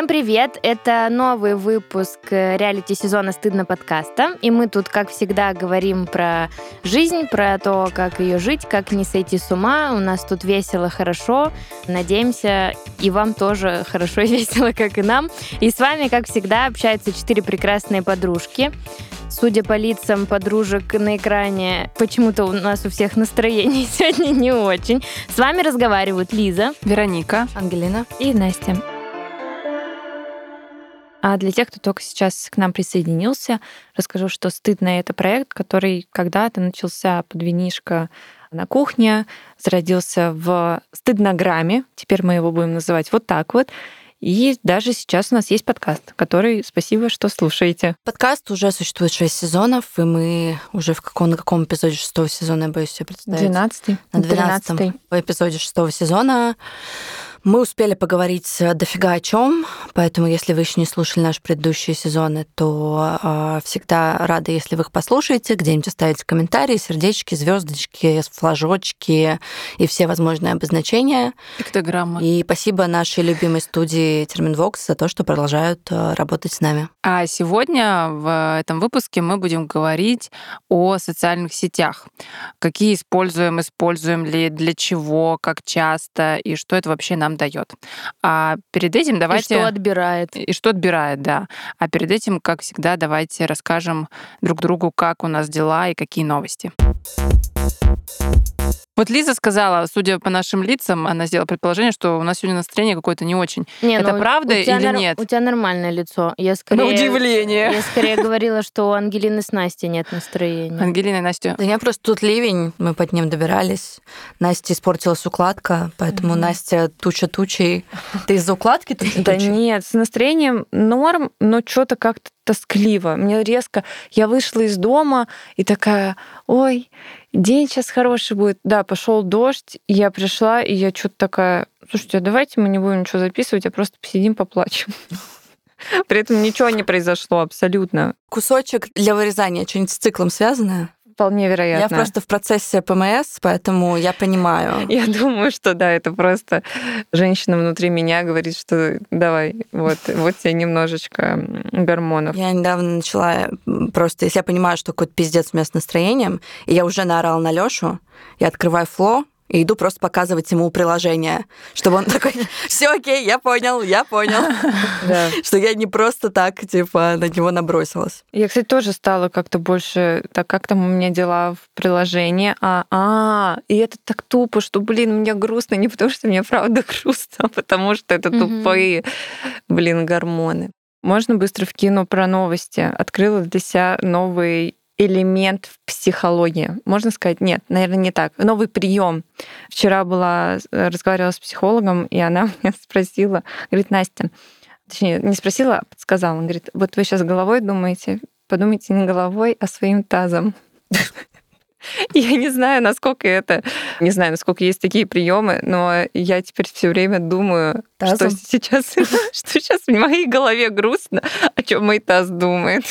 Всем привет! Это новый выпуск э, реалити-сезона «Стыдно» подкаста. И мы тут, как всегда, говорим про жизнь, про то, как ее жить, как не сойти с ума. У нас тут весело, хорошо. Надеемся, и вам тоже хорошо и весело, как и нам. И с вами, как всегда, общаются четыре прекрасные подружки. Судя по лицам подружек на экране, почему-то у нас у всех настроение сегодня не очень. С вами разговаривают Лиза, Вероника, Ангелина и Настя. А для тех, кто только сейчас к нам присоединился, расскажу, что «Стыдно» — это проект, который когда-то начался под винишко на кухне, зародился в стыднограмме, теперь мы его будем называть вот так вот, и даже сейчас у нас есть подкаст, который спасибо, что слушаете. Подкаст уже существует 6 сезонов, и мы уже в каком, на каком эпизоде шестого сезона, я боюсь себе представить. 12 На 12 эпизоде шестого сезона мы успели поговорить дофига о чем, поэтому если вы еще не слушали наши предыдущие сезоны, то э, всегда рада, если вы их послушаете, где-нибудь оставите комментарии, сердечки, звездочки, флажочки и все возможные обозначения. Пиктограммы. И спасибо нашей любимой студии Терминвокс за то, что продолжают э, работать с нами. А сегодня в этом выпуске мы будем говорить о социальных сетях. Какие используем, используем ли, для чего, как часто и что это вообще нам нам дает. А перед этим давайте... И что отбирает. И что отбирает, да. А перед этим, как всегда, давайте расскажем друг другу, как у нас дела и какие новости. Вот Лиза сказала, судя по нашим лицам, она сделала предположение, что у нас сегодня настроение какое-то не очень. Не, это ну, правда или нар... нет? У тебя нормальное лицо. Я скорее... На удивление. Я скорее говорила, что у Ангелины с Настей нет настроения. Ангелина и Настя. Да у меня просто тут ливень, мы под ним добирались. Настя испортилась укладка, поэтому mm-hmm. Настя туча тучей. Ты из-за укладки туча Да нет, с настроением норм, но что-то как-то тоскливо. Мне резко... Я вышла из дома и такая, ой, день сейчас хороший будет. Да, пошел дождь, я пришла, и я что-то такая, слушайте, а давайте мы не будем ничего записывать, а просто посидим, поплачем. При этом ничего не произошло абсолютно. Кусочек для вырезания, что-нибудь с циклом связанное? Вполне вероятно. Я просто в процессе ПМС, поэтому я понимаю. Я думаю, что да, это просто женщина внутри меня говорит, что давай, вот, вот тебе немножечко гормонов. Я недавно начала просто, если я понимаю, что какой-то пиздец у меня с настроением, и я уже наорала на Лёшу, я открываю фло, и иду просто показывать ему приложение, чтобы он такой, все окей, я понял, я понял, что я не просто так, типа, на него набросилась. Я, кстати, тоже стала как-то больше, так как там у меня дела в приложении, а, а, и это так тупо, что, блин, мне грустно не потому, что мне правда грустно, а потому что это тупые, блин, гормоны. Можно быстро вкину про новости. Открыла для себя новый элемент в психологии. Можно сказать, нет, наверное, не так. Новый прием. Вчера была, э, разговаривала с психологом, и она меня спросила, говорит, Настя, точнее, не спросила, а подсказала. Она говорит, вот вы сейчас головой думаете, подумайте не головой, а своим тазом. Я не знаю, насколько это, не знаю, насколько есть такие приемы, но я теперь все время думаю, Тазом? что сейчас, что сейчас в моей голове грустно, о чем мой таз думает.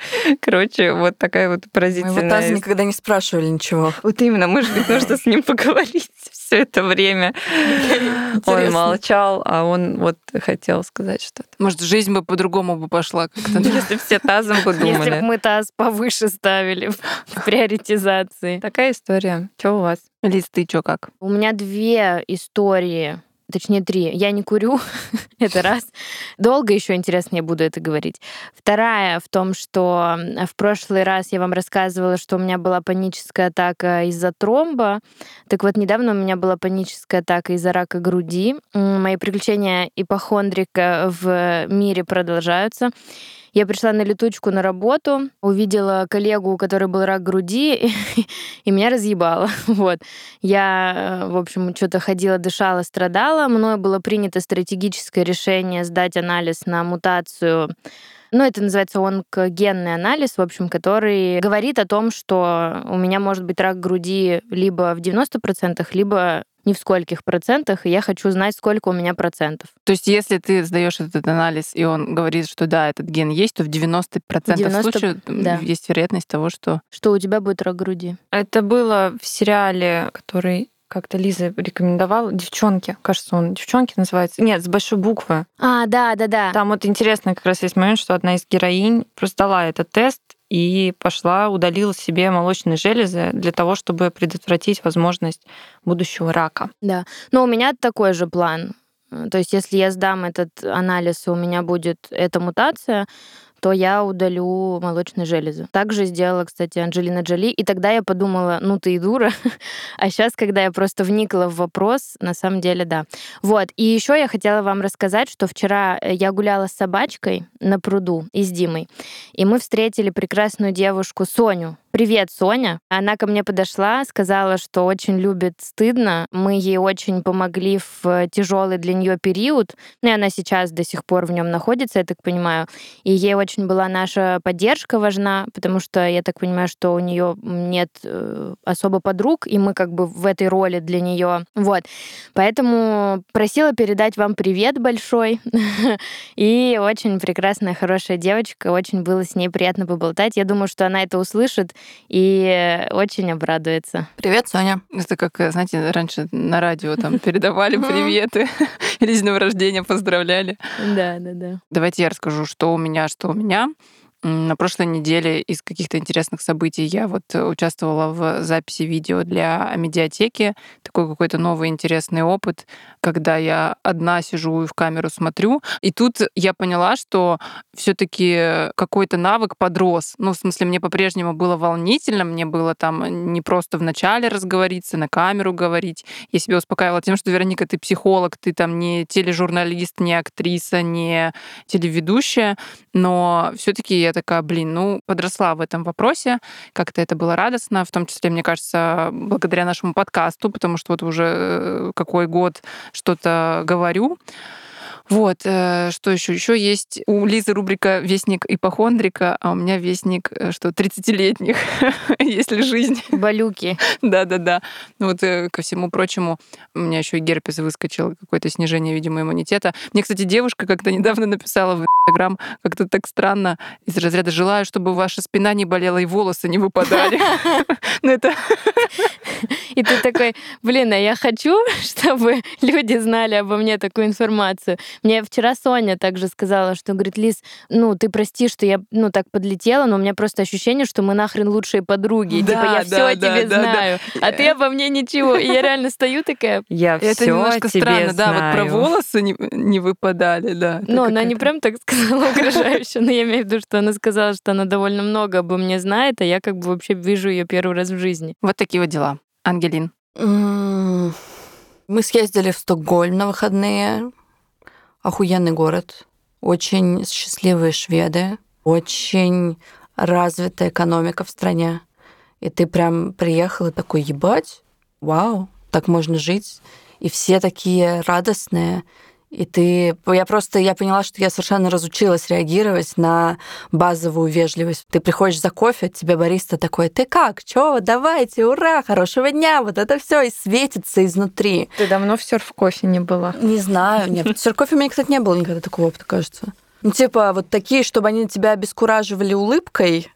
Короче, вот такая вот поразительная... Мы его таза никогда не спрашивали ничего. Вот именно, может быть, нужно с ним поговорить все это время. Он молчал, а он вот хотел сказать что-то. Может, жизнь бы по-другому бы пошла как-то. Если все тазом бы думали. Если бы мы таз повыше ставили в приоритизации. Такая история. Что у вас? Лиз, ты что как? У меня две истории точнее три. Я не курю, это раз. Долго еще интереснее буду это говорить. Вторая в том, что в прошлый раз я вам рассказывала, что у меня была паническая атака из-за тромба. Так вот, недавно у меня была паническая атака из-за рака груди. Мои приключения ипохондрика в мире продолжаются. Я пришла на летучку на работу, увидела коллегу, у которой был рак груди, и меня разъебало. Вот. Я, э, в общем, что-то ходила, дышала, страдала. Мною было принято стратегическое решение сдать анализ на мутацию ну, это называется онкогенный анализ, в общем, который говорит о том, что у меня может быть рак груди либо в 90%, либо ни в скольких процентах, и я хочу знать, сколько у меня процентов. То есть, если ты сдаешь этот анализ, и он говорит, что да, этот ген есть, то в 90%, 90 случаев да. есть вероятность того, что... Что у тебя будет рак груди. Это было в сериале, который как-то Лиза рекомендовала. Девчонки, кажется, он девчонки называется. Нет, с большой буквы. А, да, да, да. Там вот интересно как раз есть момент, что одна из героинь просто дала этот тест и пошла, удалила себе молочные железы для того, чтобы предотвратить возможность будущего рака. Да. Но у меня такой же план. То есть, если я сдам этот анализ, и у меня будет эта мутация, то я удалю молочные железы. Также сделала, кстати, Анджелина Джоли, и тогда я подумала, ну ты и дура. а сейчас, когда я просто вникла в вопрос, на самом деле, да. Вот, и еще я хотела вам рассказать, что вчера э, я гуляла с собачкой на пруду и с Димой, и мы встретили прекрасную девушку Соню, Привет, Соня. Она ко мне подошла, сказала, что очень любит стыдно. Мы ей очень помогли в тяжелый для нее период. Ну и она сейчас до сих пор в нем находится, я так понимаю. И ей очень была наша поддержка важна, потому что я так понимаю, что у нее нет э, особо подруг, и мы как бы в этой роли для нее. Вот. Поэтому просила передать вам привет большой. И очень прекрасная, хорошая девочка. Очень было с ней приятно поболтать. Я думаю, что она это услышит и очень обрадуется. Привет, Соня. Это как, знаете, раньше на радио там передавали приветы или с днем рождения поздравляли. Да, да, да. Давайте я расскажу, что у меня, что у меня. На прошлой неделе из каких-то интересных событий я вот участвовала в записи видео для медиатеки. Такой какой-то новый интересный опыт, когда я одна сижу и в камеру смотрю. И тут я поняла, что все таки какой-то навык подрос. Ну, в смысле, мне по-прежнему было волнительно, мне было там не просто в начале разговориться, на камеру говорить. Я себя успокаивала тем, что, Вероника, ты психолог, ты там не тележурналист, не актриса, не телеведущая, но все таки я такая, блин, ну, подросла в этом вопросе, как-то это было радостно, в том числе, мне кажется, благодаря нашему подкасту, потому что вот уже э, какой год что-то говорю. Вот, э, что еще? Еще есть у Лизы рубрика «Вестник ипохондрика», а у меня вестник, э, что 30-летних, если жизнь. Балюки. Да-да-да. Ну вот э, ко всему прочему, у меня еще и герпес выскочил, какое-то снижение, видимо, иммунитета. Мне, кстати, девушка как-то недавно написала в Инстаграм как-то так странно из разряда «желаю, чтобы ваша спина не болела и волосы не выпадали». Ну это... И ты такой, блин, а я хочу, чтобы люди знали обо мне такую информацию. Мне вчера Соня также сказала, что, говорит, Лиз, ну, ты прости, что я, ну, так подлетела, но у меня просто ощущение, что мы нахрен лучшие подруги. Да, типа, я да, все о тебе да, знаю, да. а ты обо мне ничего. И я реально стою такая... Я Это все немножко тебе странно, знаю. да, вот про волосы не, не выпадали, да. Ну, она не прям так сказала угрожающе, но я имею в виду, что она сказала, что она довольно много обо мне знает, а я как бы вообще вижу ее первый раз в жизни. Вот такие вот дела. Ангелин. Мы съездили в Стокгольм на выходные. Охуенный город. Очень счастливые шведы. Очень развитая экономика в стране. И ты прям приехал и такой, ебать, вау, так можно жить. И все такие радостные. И ты... Я просто... Я поняла, что я совершенно разучилась реагировать на базовую вежливость. Ты приходишь за кофе, от тебя бариста такой, ты как? Чё? Давайте, ура, хорошего дня! Вот это все и светится изнутри. Ты давно в серф кофе не была. Не знаю, нет. В кофе у меня, кстати, не было никогда такого опыта, кажется. Ну, типа, вот такие, чтобы они тебя обескураживали улыбкой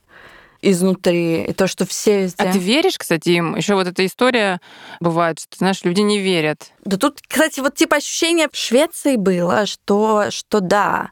изнутри, и то, что все везде... А ты веришь, кстати, им? Еще вот эта история бывает, что, знаешь, люди не верят. Да тут, кстати, вот типа ощущение в Швеции было, что, что да,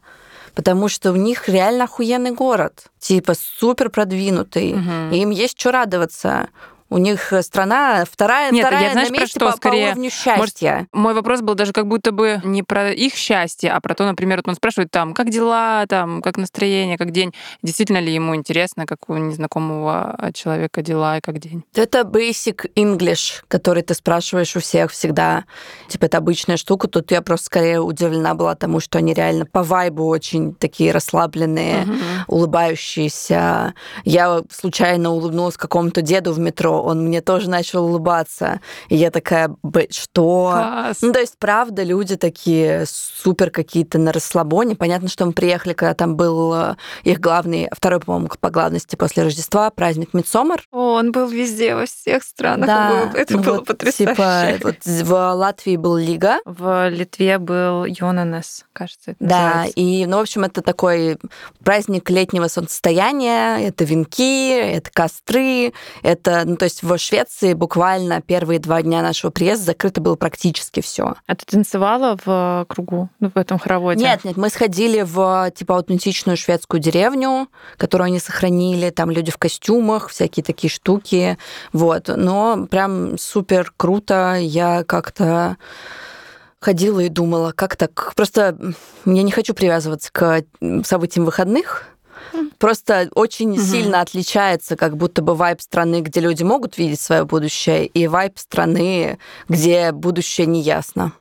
потому что у них реально охуенный город, типа супер продвинутый, Мгм. и им есть что радоваться. У них страна вторая, Нет, вторая я, знаешь, на про месте что? по, по Скорее, уровню счастья. Мой вопрос был даже как будто бы не про их счастье, а про то, например, вот он спрашивает там, как дела, там, как настроение, как день. Действительно ли ему интересно, как у незнакомого человека дела и как день? Это basic English, который ты спрашиваешь у всех всегда. Типа, это обычная штука. Тут я просто скорее удивлена была тому, что они реально по вайбу очень такие расслабленные, Мгм. улыбающиеся. Я случайно улыбнулась какому-то деду в метро, он мне тоже начал улыбаться. И я такая, «Б- что? Класс. Ну, то есть, правда, люди такие супер какие-то на расслабоне. Понятно, что мы приехали, когда там был э, их главный, второй, по-моему, по главности после Рождества, праздник Мидсомар. О, он был везде, во всех странах. Да, был. Это ну было вот, потрясающе. Типа, вот в Латвии был Лига, В Литве был Йонанес, кажется, да, называется. и, ну, в общем, это такой праздник летнего солнцестояния, это венки, это костры, это, ну, то есть есть в Швеции буквально первые два дня нашего приезда закрыто было практически все. А ты танцевала в кругу, ну, в этом хороводе? Нет, нет, мы сходили в типа аутентичную шведскую деревню, которую они сохранили, там люди в костюмах, всякие такие штуки, вот. Но прям супер круто, я как-то ходила и думала, как так? Просто я не хочу привязываться к событиям выходных, Просто очень угу. сильно отличается, как будто бы вайб страны, где люди могут видеть свое будущее, и вайб страны, где будущее не ясно.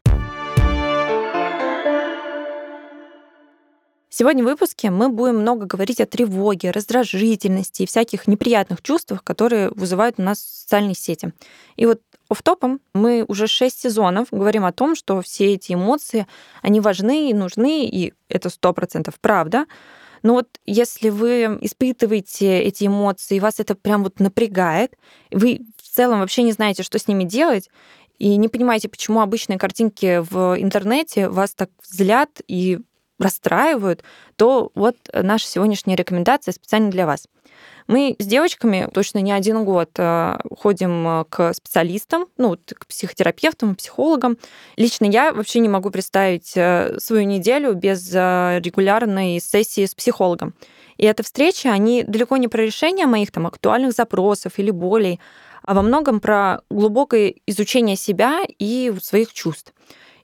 Сегодня в выпуске мы будем много говорить о тревоге, раздражительности и всяких неприятных чувствах, которые вызывают у нас социальные сети. И вот офтопом мы уже шесть сезонов говорим о том, что все эти эмоции, они важны и нужны, и это сто процентов правда. Но вот если вы испытываете эти эмоции, и вас это прям вот напрягает, вы в целом вообще не знаете, что с ними делать, и не понимаете, почему обычные картинки в интернете вас так взгляд и расстраивают, то вот наша сегодняшняя рекомендация специально для вас. Мы с девочками точно не один год э, ходим э, к специалистам, ну, к психотерапевтам, психологам. Лично я вообще не могу представить э, свою неделю без регулярной сессии с психологом. И эта встреча, они далеко не про решение моих там актуальных запросов или болей, а во многом про глубокое изучение себя и своих чувств.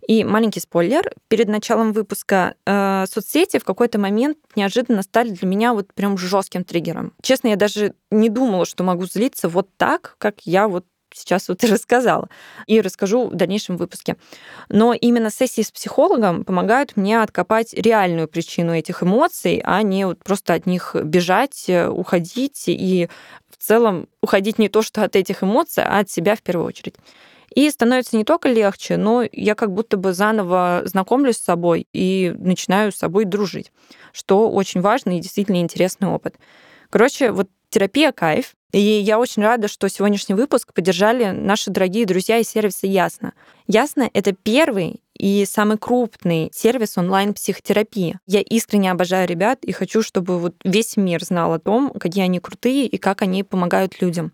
И маленький спойлер, перед началом выпуска э, соцсети в какой-то момент неожиданно стали для меня вот прям жестким триггером. Честно, я даже не думала, что могу злиться вот так, как я вот сейчас вот и рассказала. И расскажу в дальнейшем выпуске. Но именно сессии с психологом помогают мне откопать реальную причину этих эмоций, а не вот просто от них бежать, э, уходить и в целом уходить не то, что от этих эмоций, а от себя в первую очередь. И становится не только легче, но я как будто бы заново знакомлюсь с собой и начинаю с собой дружить, что очень важный и действительно интересный опыт. Короче, вот терапия кайф. И я очень рада, что сегодняшний выпуск поддержали наши дорогие друзья из сервиса Ясно. Ясно — это первый и самый крупный сервис онлайн-психотерапии. Я искренне обожаю ребят и хочу, чтобы вот весь мир знал о том, какие они крутые и как они помогают людям.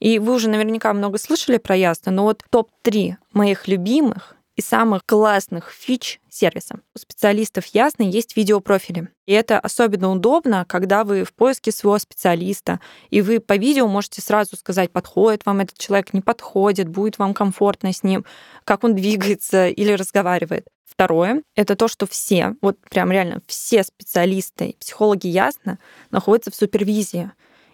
И вы уже наверняка много слышали про Ясно, но вот топ-3 моих любимых и самых классных фич сервиса. У специалистов Ясно есть видеопрофили. И это особенно удобно, когда вы в поиске своего специалиста, и вы по видео можете сразу сказать, подходит вам этот человек, не подходит, будет вам комфортно с ним, как он двигается или разговаривает. Второе — это то, что все, вот прям реально все специалисты, психологи Ясно находятся в супервизии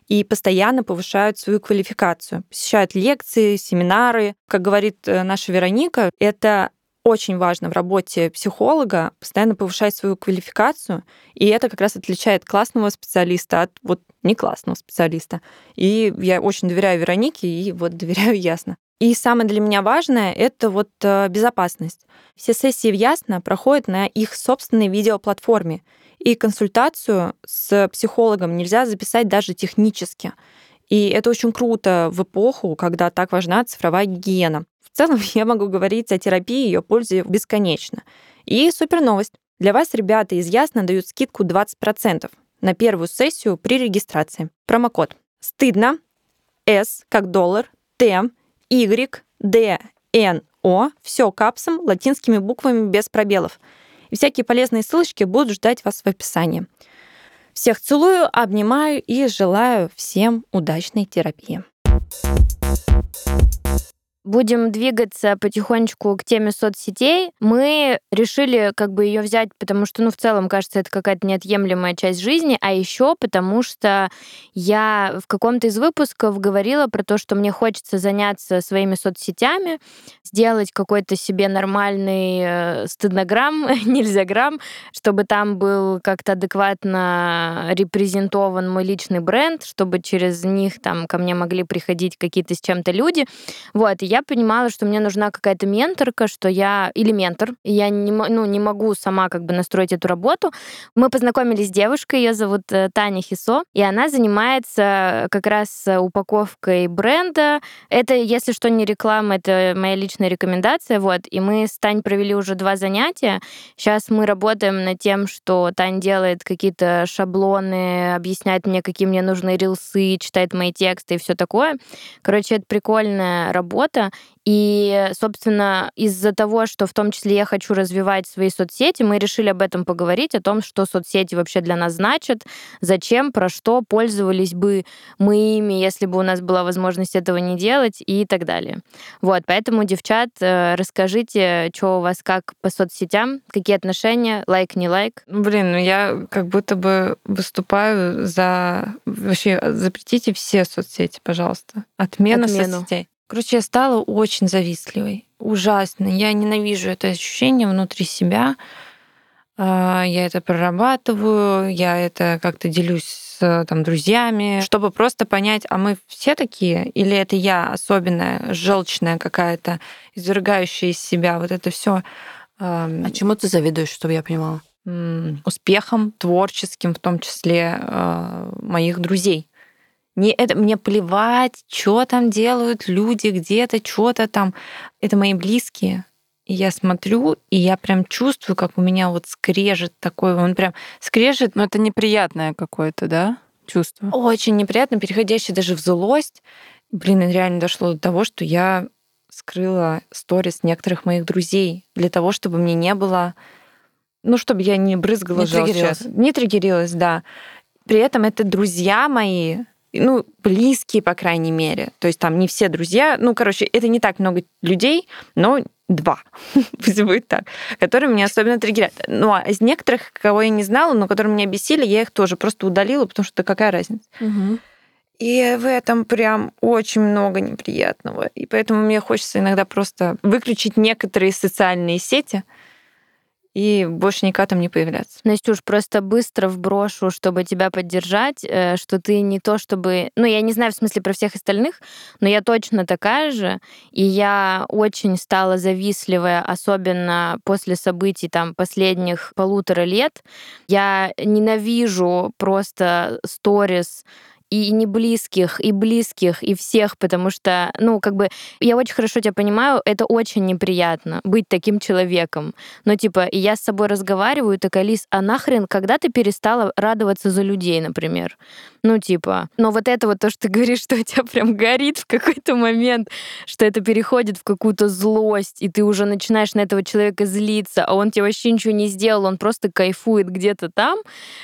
и постоянно повышают свою квалификацию, посещают лекции, семинары. Как говорит э, наша Вероника, это очень важно в работе психолога постоянно повышать свою квалификацию, и это как раз отличает классного специалиста от вот не классного специалиста. И я очень доверяю Веронике и вот доверяю ясно. И самое для меня важное — это вот э, безопасность. Все сессии в Ясно проходят на их собственной видеоплатформе, и консультацию с психологом нельзя записать даже технически. И это очень круто в эпоху, когда так важна цифровая гигиена. В целом я могу говорить о терапии и ее пользе бесконечно. И супер новость. Для вас ребята из Ясно дают скидку 20% на первую сессию при регистрации. Промокод «Стыдно», «С» как доллар, «Т», «Y», «Д», «Н», «О», все капсом, латинскими буквами без пробелов – всякие полезные ссылочки будут ждать вас в описании. Всех целую, обнимаю и желаю всем удачной терапии. Будем двигаться потихонечку к теме соцсетей. Мы решили как бы ее взять, потому что, ну, в целом, кажется, это какая-то неотъемлемая часть жизни, а еще потому что я в каком-то из выпусков говорила про то, что мне хочется заняться своими соцсетями, сделать какой-то себе нормальный э, стыднограмм, нельзя грамм, чтобы там был как-то адекватно репрезентован мой личный бренд, чтобы через них там ко мне могли приходить какие-то с чем-то люди. Вот, и я я понимала, что мне нужна какая-то менторка, что я или ментор, я не, ну, не могу сама как бы настроить эту работу. Мы познакомились с девушкой, ее зовут э, Таня Хисо, и она занимается как раз упаковкой бренда. Это, если что, не реклама, это моя личная рекомендация, вот. И мы с Тань провели уже два занятия. Сейчас мы работаем над тем, что Тань делает какие-то шаблоны, объясняет мне, какие мне нужны рилсы, читает мои тексты и все такое. Короче, это прикольная работа. И, собственно, из-за того, что в том числе я хочу развивать свои соцсети, мы решили об этом поговорить, о том, что соцсети вообще для нас значат, зачем, про что пользовались бы мы ими, если бы у нас была возможность этого не делать и так далее. Вот, поэтому, девчат, э, расскажите, что у вас как по соцсетям, какие отношения, лайк, не лайк. Блин, ну я как будто бы выступаю за... Вообще, запретите все соцсети, пожалуйста. Отмена Отмену. соцсетей. Короче, я стала очень завистливой. Ужасно. Я ненавижу это ощущение внутри себя. А, Я это прорабатываю, я это как-то делюсь с там, друзьями, чтобы просто понять, а мы все такие, или это я особенная, желчная какая-то, извергающая из себя вот это все А чему ты завидуешь, чтобы я понимала? успехом творческим, в том числе э, моих друзей. Не, это, мне плевать, что там делают люди где-то, что-то там. Это мои близкие. И я смотрю, и я прям чувствую, как у меня вот скрежет такой, он прям скрежет. Но это неприятное какое-то, да, чувство? Очень неприятно, переходящее даже в злость. Блин, реально дошло до того, что я скрыла сторис некоторых моих друзей для того, чтобы мне не было ну, чтобы я не брызгала Не триггерилась. Не триггерилась, да. При этом это друзья мои, ну, близкие, по крайней мере. То есть там не все друзья. Ну, короче, это не так много людей, но два, пусть будет так, которые меня особенно триггерят. Ну, а из некоторых, кого я не знала, но которые меня бесили, я их тоже просто удалила, потому что какая разница. И в этом прям очень много неприятного. И поэтому мне хочется иногда просто выключить некоторые социальные сети и больше никогда там не появляться. Настюш, просто быстро вброшу, чтобы тебя поддержать, э, что ты не то чтобы... Ну, я не знаю в смысле про всех остальных, но я точно такая же, и я очень стала завистливая, особенно после событий там последних полутора лет. Я ненавижу просто сторис и не близких, и близких, и всех, потому что, ну, как бы, я очень хорошо тебя понимаю, это очень неприятно быть таким человеком. Но, типа, я с собой разговариваю, такая, Лиз, а нахрен, когда ты перестала радоваться за людей, например? Ну, типа, но вот это вот то, что ты говоришь, что у тебя прям горит в какой-то момент, что это переходит в какую-то злость, и ты уже начинаешь на этого человека злиться, а он тебе вообще ничего не сделал, он просто кайфует где-то там.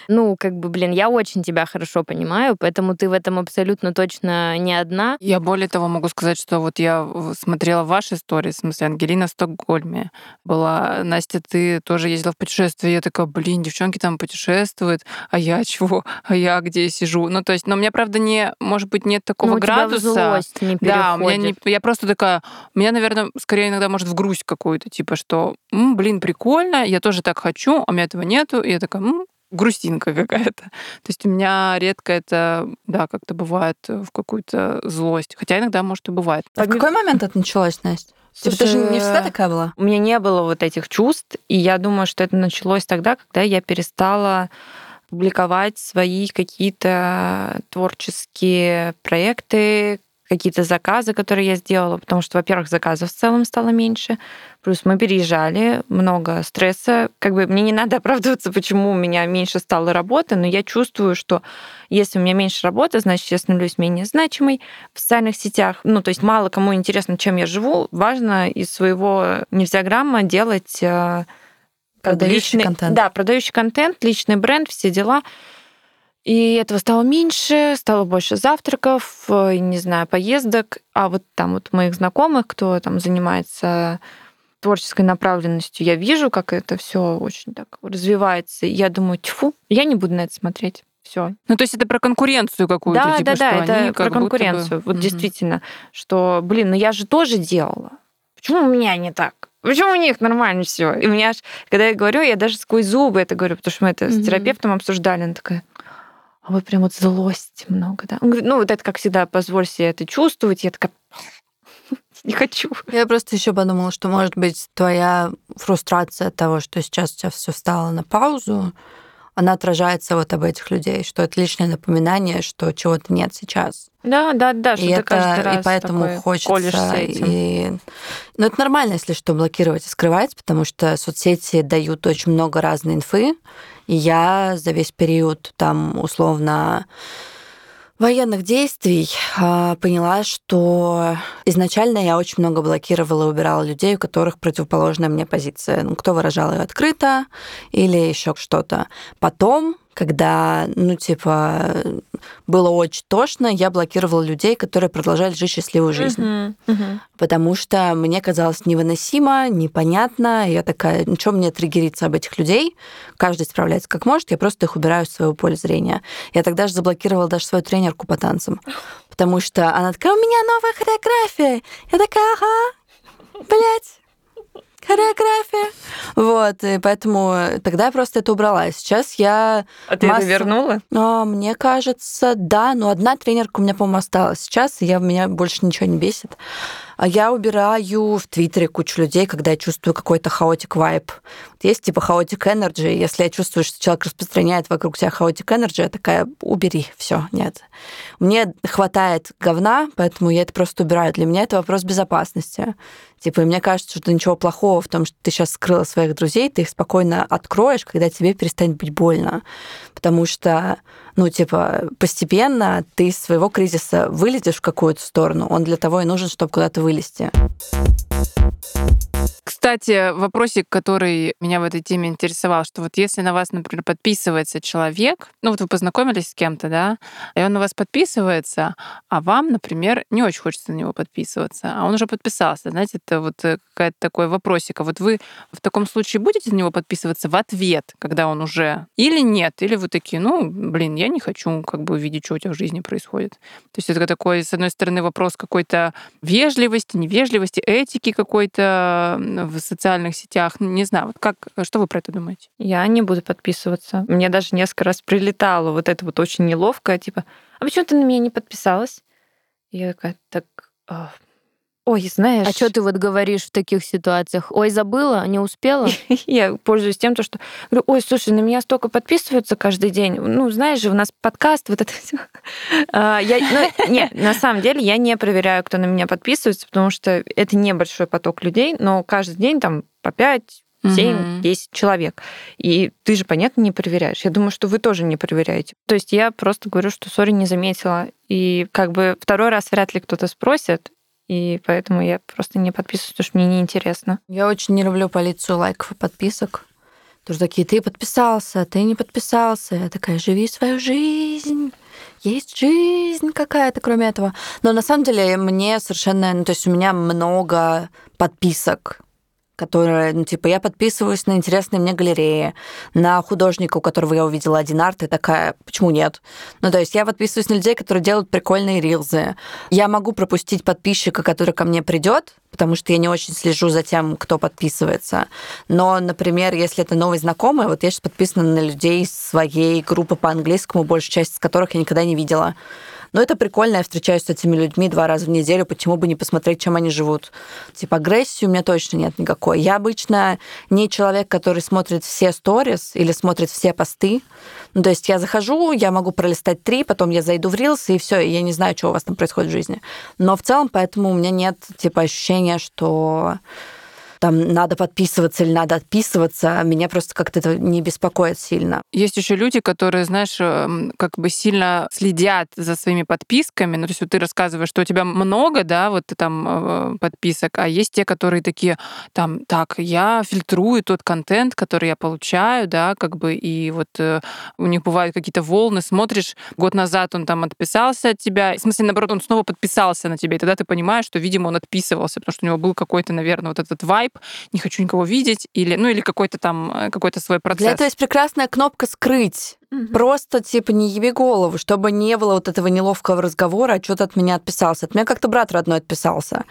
Ну, как бы, блин, я очень тебя хорошо понимаю, поэтому ты в этом абсолютно точно не одна. Я более того могу сказать, что вот я смотрела ваши истории, в смысле, Ангелина в Стокгольме была, Настя, ты тоже ездила в путешествие, я такая, блин, девчонки там путешествуют, а я чего? А я где сижу? Ну, то есть, но у меня, правда, не, может быть, нет такого Ну, у тебя в градуса. не Да, у меня не, переходит. я просто такая, меня, наверное, скорее иногда может в грусть какую-то, типа, что, «М, блин, прикольно, я тоже так хочу, а у меня этого нету, и я такая, «М, грустинка какая-то. То есть у меня редко это, да, как-то бывает э, в какую-то злость. Хотя иногда, может, и бывает. А в какой момент это началось, Настя? Типа, ты же не всегда такая была? У меня не было вот этих чувств, и я думаю, что это началось тогда, когда я перестала публиковать свои какие-то творческие проекты, какие-то заказы, которые я сделала, потому что, во-первых, заказов в целом стало меньше, плюс мы переезжали, много стресса. Как бы мне не надо оправдываться, почему у меня меньше стало работы, но я чувствую, что если у меня меньше работы, значит, я становлюсь менее значимой в социальных сетях. Ну, то есть мало кому интересно, чем я живу. Важно из своего нельзяграмма делать э, Продающий личный- контент. Да, продающий контент, личный бренд, все дела. И этого стало меньше, стало больше завтраков, э, не знаю, поездок. А вот там вот моих знакомых, кто там занимается творческой направленностью, я вижу, как это все очень так развивается. И я думаю, тьфу, я не буду на это смотреть. Все. Ну, то есть это про конкуренцию какую-то, Да, типа, да, что да, это про будто бы- конкуренцию. Вот Мгм. действительно, что, блин, ну я же тоже делала. Почему у меня не так? Почему у них нормально все? И у меня аж, когда я говорю, я даже сквозь зубы это говорю, потому что мы это Мгм. с терапевтом обсуждали. Она такая, а вы прям вот злости много, да? Он говорит, ну вот это, как всегда, позволь себе это чувствовать. Я такая, не хочу. Я просто еще подумала, что, может быть, твоя фрустрация от того, что сейчас у тебя все встало на паузу, она отражается вот об этих людей, что это лишнее напоминание, что чего-то нет сейчас. Да, да, да, что и ты это, каждый раз и поэтому хочется. этим. И... Ну, это нормально, если что, блокировать и скрывать, потому что соцсети дают очень много разной инфы. Я за весь период там условно военных действий а, поняла, что изначально я очень много блокировала и убирала людей, у которых противоположная мне позиция. Ну, кто выражал ее открыто или еще что-то. Потом когда, ну, типа, было очень тошно, я блокировала людей, которые продолжали жить счастливую жизнь. Мгм, мгм. Потому что мне казалось невыносимо, непонятно. Я такая, ну, что мне триггериться об этих людей? Каждый справляется как может, я просто их убираю из своего поля зрения. Я тогда же заблокировала даже свою тренерку по танцам. Потому что она такая, у меня новая хореография. Я такая, ага, блядь, хореография. Вот, и поэтому тогда я просто это убрала. Сейчас я... А ты Масса- это вернула? А, мне кажется, да, но одна тренерка у меня, по-моему, осталась сейчас, и я, меня больше ничего не бесит. А я убираю в Твиттере кучу людей, когда я чувствую какой-то chaotic vibe. Вот Есть типа chaotic energy. Если я чувствую, что человек распространяет вокруг себя chaotic energy, я такая, убери, все, нет. Мне хватает говна, поэтому я это просто убираю. Для меня это вопрос безопасности. Типа, и мне кажется, что ничего плохого в том, что ты сейчас скрыла своих друзей, ты их спокойно откроешь, когда тебе перестанет быть больно. Потому что, ну, типа, постепенно ты из своего кризиса вылезешь в какую-то сторону. Он для того и нужен, чтобы куда-то вылезти. Кстати, вопросик, который меня в этой теме интересовал, что вот если на вас, например, подписывается человек, ну вот вы познакомились с кем-то, да, и он на вас подписывается, а вам, например, не очень хочется на него подписываться, а он уже подписался, знаете, это вот э, какая-то такой вопросик. А вот вы в таком случае будете на него подписываться в ответ, когда он уже, или нет, или вы такие, ну, блин, я не хочу как бы увидеть, что у тебя в жизни происходит. То есть это такой, с одной стороны, вопрос какой-то вежливости, невежливости, этики какой-то в социальных сетях. Не знаю, вот как, что вы про это думаете? Я не буду подписываться. Мне даже несколько раз прилетало вот это вот очень неловкое, типа, а почему ты на меня не подписалась? Я такая, так, а, ой, знаешь... А что ты вот говоришь в таких ситуациях? Ой, забыла, не успела? Я пользуюсь тем, то, что говорю, ой, слушай, на меня столько подписываются каждый день. Ну, знаешь же, у нас подкаст, вот это все. Я, ну, нет, на самом деле я не проверяю, кто на меня подписывается, потому что это небольшой поток людей, но каждый день там по 5, 7, Мгм. 10 человек. И ты же, понятно, не проверяешь. Я думаю, что вы тоже не проверяете. То есть я просто говорю, что сори, не заметила. И как бы второй раз вряд ли кто-то спросит, и поэтому я просто не подписываюсь, потому что мне неинтересно. Я очень не люблю полицию лайков и подписок. Тоже такие, ты подписался, ты не подписался. Я такая, живи свою жизнь. Есть жизнь какая-то, кроме этого. Но на самом деле мне совершенно... Ну, то есть у меня много подписок, которые, ну, типа, я подписываюсь на интересные мне галереи, на художника, у которого я увидела один арт, и такая, почему нет? Ну, то есть я подписываюсь на людей, которые делают прикольные рилзы. Я могу пропустить подписчика, который ко мне придет, потому что я не очень слежу за тем, кто подписывается. Но, например, если это новый знакомый, вот я сейчас подписана на людей своей группы по английскому, большую часть из которых я никогда не видела. Но это прикольно, я встречаюсь с этими людьми два раза в неделю, почему бы не посмотреть, чем они живут. Типа агрессии у меня точно нет никакой. Я обычно не человек, который смотрит все сторис или смотрит все посты. Ну, то есть я захожу, я могу пролистать три, потом я зайду в Reels, и все, я не знаю, что у вас там происходит в жизни. Но в целом, поэтому у меня нет типа ощущения, что там надо подписываться или надо отписываться, меня просто как-то это не беспокоит сильно. Есть еще люди, которые, знаешь, эм, как бы сильно следят за своими подписками. Ну, то есть вот ты рассказываешь, что у тебя много, да, вот там э, подписок, а есть те, которые такие, там, так, я фильтрую тот контент, который я получаю, да, как бы, и вот э, у них бывают какие-то волны, смотришь, год назад он там отписался от тебя, в смысле, наоборот, он снова подписался на тебя, и тогда ты понимаешь, что, видимо, он отписывался, потому что у него был какой-то, наверное, вот этот вайб, не хочу никого видеть, или, ну, или какой-то там, э, какой-то свой процесс. Для этого есть прекрасная кнопка «скрыть». Просто, типа, не еби голову, чтобы не было вот этого неловкого разговора, а что ты от меня отписался. От меня как-то брат родной отписался.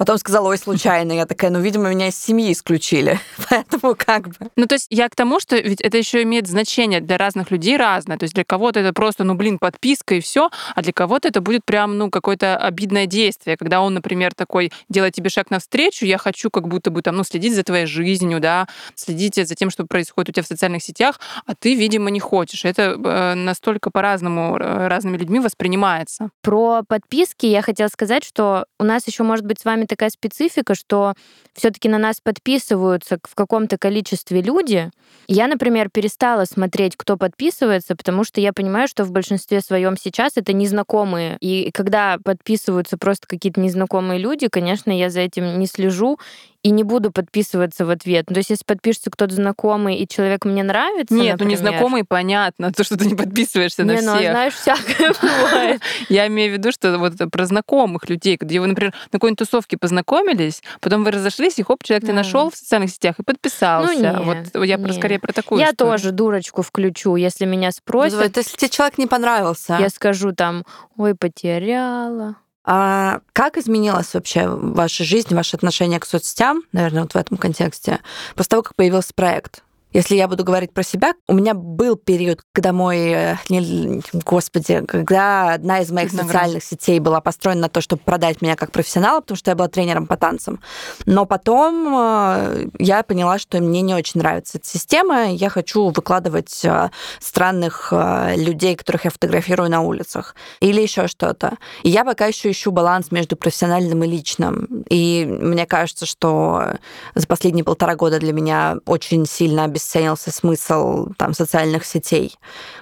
Потом сказала, ой, случайно. Я такая, ну, видимо, меня из семьи исключили. Поэтому как бы... Ну, то есть я к тому, что ведь это еще имеет значение для разных людей разное. То есть для кого-то это просто, ну, блин, подписка и все, а для кого-то это будет прям, ну, какое-то обидное действие, когда он, например, такой делает тебе шаг навстречу, я хочу как будто бы там, ну, следить за твоей жизнью, да, следить за тем, что происходит у тебя в социальных сетях, а ты, видимо, не хочешь. Это э, настолько по-разному э, разными людьми воспринимается. Про подписки я хотела сказать, что у нас еще может быть с вами такая специфика, что все-таки на нас подписываются в каком-то количестве люди. Я, например, перестала смотреть, кто подписывается, потому что я понимаю, что в большинстве своем сейчас это незнакомые. И когда подписываются просто какие-то незнакомые люди, конечно, я за этим не слежу и не буду подписываться в ответ. Ну, то есть, если подпишется кто-то знакомый, и человек мне нравится, Нет, например, ну незнакомый, понятно, то, что ты не подписываешься не, на ну, всех. знаешь, всякое бывает. Я имею в виду, что вот про знакомых людей, где вы, например, на какой-нибудь тусовке познакомились, потом вы разошлись, и хоп, человек ты нашел в социальных сетях и подписался. Ну, нет, вот я скорее про такую Я тоже дурочку включу, если меня спросят. Если тебе человек не понравился, Я скажу там, ой, потеряла. А как изменилась вообще ваша жизнь, ваше отношение к соцсетям, наверное, вот в этом контексте, после того, как появился проект? Если я буду говорить про себя, у меня был период, когда мой, э, господи, когда одна из моих социальных сетей была построена на то, чтобы продать меня как профессионала, потому что я была тренером по танцам. Но потом э, я поняла, что мне не очень нравится эта система. Я хочу выкладывать э, странных людей, которых я фотографирую на улицах, или еще что-то. И я пока еще ищу баланс между профессиональным и личным. И мне кажется, что за последние полтора года для меня очень сильно обесценился смысл там, социальных сетей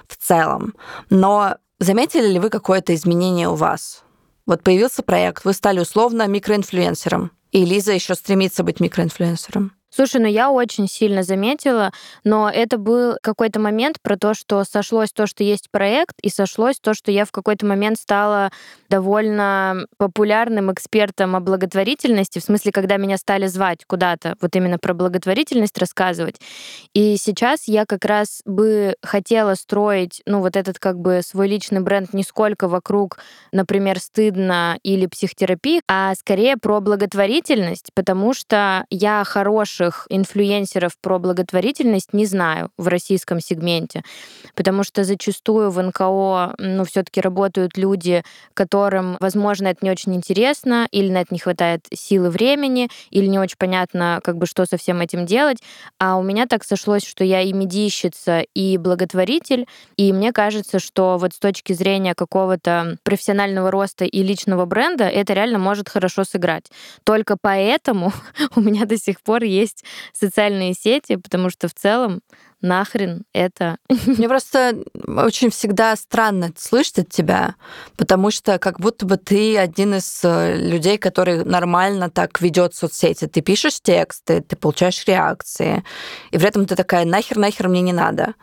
в целом. Но заметили ли вы какое-то изменение у вас? Вот появился проект, вы стали условно микроинфлюенсером, и Лиза еще стремится быть микроинфлюенсером. Слушай, ну я очень сильно заметила, но это был какой-то момент про то, что сошлось то, что есть проект, и сошлось то, что я в какой-то момент стала довольно популярным экспертом о благотворительности, в смысле, когда меня стали звать куда-то, вот именно про благотворительность рассказывать. И сейчас я как раз бы хотела строить, ну, вот этот как бы свой личный бренд не сколько вокруг, например, стыдно или психотерапии, а скорее про благотворительность, потому что я хороших инфлюенсеров про благотворительность не знаю в российском сегменте, потому что зачастую в НКО, ну, все-таки работают люди, которым, возможно, это не очень интересно, или на это не хватает силы времени, или не очень понятно, как бы, что со всем этим делать. А у меня так сошлось, что я и медийщица, и благотворитель, и мне кажется, что вот с точки зрения какого-то профессионального роста и личного бренда это реально может хорошо сыграть. Только поэтому у меня до сих пор есть социальные сети, потому что в целом нахрен это Мне просто очень всегда странно слышать от тебя, потому что как будто бы ты один из э, людей, который нормально так ведет соцсети. Ты пишешь тексты, ты получаешь реакции, и при этом ты такая, нахер, нахер мне не надо.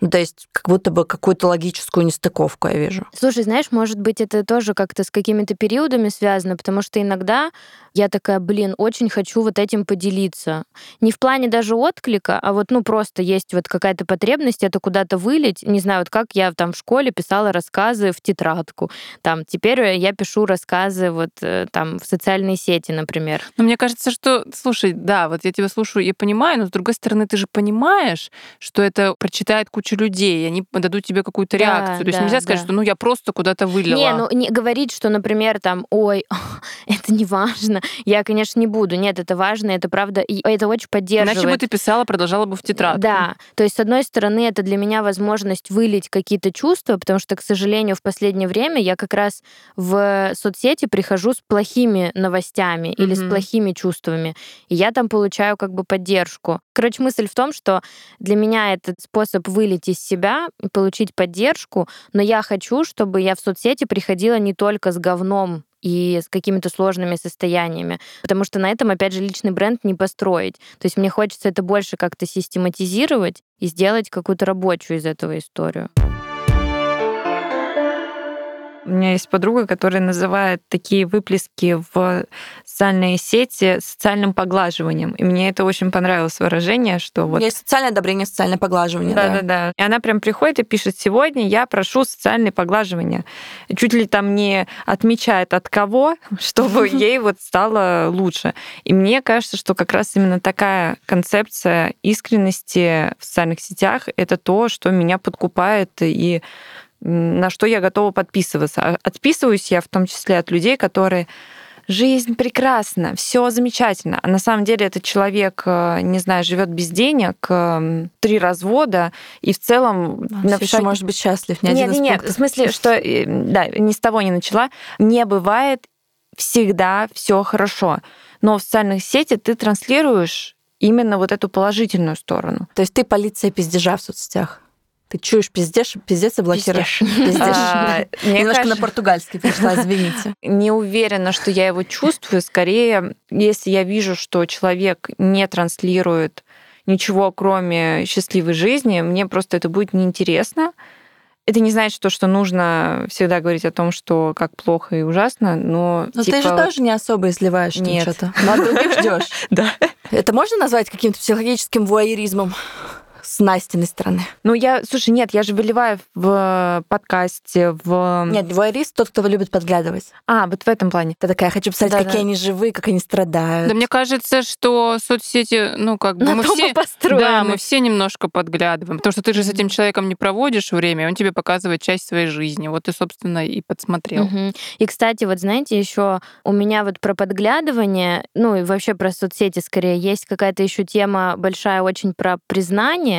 Ну, то есть как будто бы какую-то логическую нестыковку я вижу. Слушай, знаешь, может быть, это тоже как-то с какими-то периодами связано, потому что иногда я такая, блин, очень хочу вот этим поделиться. Не в плане даже отклика, а вот, ну, просто есть вот какая-то потребность это куда-то вылить. Не знаю, вот как я там в школе писала рассказы в тетрадку. Там теперь я пишу рассказы вот э, там в социальные сети, например. Но мне кажется, что, слушай, да, вот я тебя слушаю и понимаю, но с другой стороны, ты же понимаешь, что это прочитает куча людей, и они дадут тебе какую-то Да, реакцию. То есть да, нельзя сказать, да. что ну я просто куда-то вылила. Не, ну не говорить, что, например, там, ой, это не важно. Я, конечно, не буду. Нет, это важно, это правда, и это очень поддерживает. Иначе бы ты писала, продолжала бы в тетрадку. Да, то есть, с одной стороны, это для меня возможность вылить какие-то чувства, потому что, к сожалению, в последнее время я как раз в соцсети прихожу с плохими новостями или с плохими чувствами, и я там получаю как бы поддержку. Короче, мысль в том, что для меня это способ вылить из себя, получить поддержку, но я хочу, чтобы я в соцсети приходила не только с говном и с какими-то сложными состояниями, потому что на этом, опять же, личный бренд не построить. То есть мне хочется это больше как-то систематизировать и сделать какую-то рабочую из этого историю. У меня есть подруга, которая называет такие выплески в социальные сети социальным поглаживанием. И мне это очень понравилось выражение, что вот... Есть социальное одобрение, социальное поглаживание. Да, да, да. И она прям приходит и пишет, сегодня я прошу социальное поглаживание. Чуть ли там не отмечает от кого, чтобы ей вот стало лучше. И мне кажется, что как раз именно такая концепция искренности в социальных сетях — это то, что меня подкупает и на что я готова подписываться. А отписываюсь я в том числе от людей, которые жизнь прекрасна, все замечательно. А на самом деле этот человек, э, не знаю, живет без денег, три развода, и в целом... Он на все может быть счастлив, не нет, нет, нет, в смысле, что, э, да, ни с того не начала. Не бывает всегда все хорошо. Но в социальных сетях ты транслируешь именно вот эту положительную сторону. То есть ты полиция пиздежа в соцсетях? Ты чуешь пиздешь, пиздец и блокируешь. Пиздешь. А, Немножко на португальский пришла, извините. Не уверена, что я его чувствую. Скорее, если я вижу, что человек не транслирует ничего, кроме счастливой жизни, мне просто это будет неинтересно. Это не значит, что, что нужно всегда говорить о том, что как плохо и ужасно, но... Но типа... ты же тоже не особо изливаешь Нет. что-то. Но от других ждешь. Да. Это можно назвать каким-то психологическим вуайеризмом? С Настиной стороны? Ну, я, слушай, нет, я же выливаю в подкасте, в... Нет, вуайерист тот, кто любит подглядывать. А, вот в этом плане. Ты такая, хочу посмотреть, да, какие да. они живые, как они страдают. Да мне кажется, что соцсети, ну, как бы На мы все... построены. Да, мы все немножко подглядываем, потому что ты же с этим человеком не проводишь время, он тебе показывает часть своей жизни. Вот ты, собственно, и подсмотрел. Угу. И, кстати, вот знаете, еще у меня вот про подглядывание, ну, и вообще про соцсети скорее, есть какая-то еще тема большая очень про признание,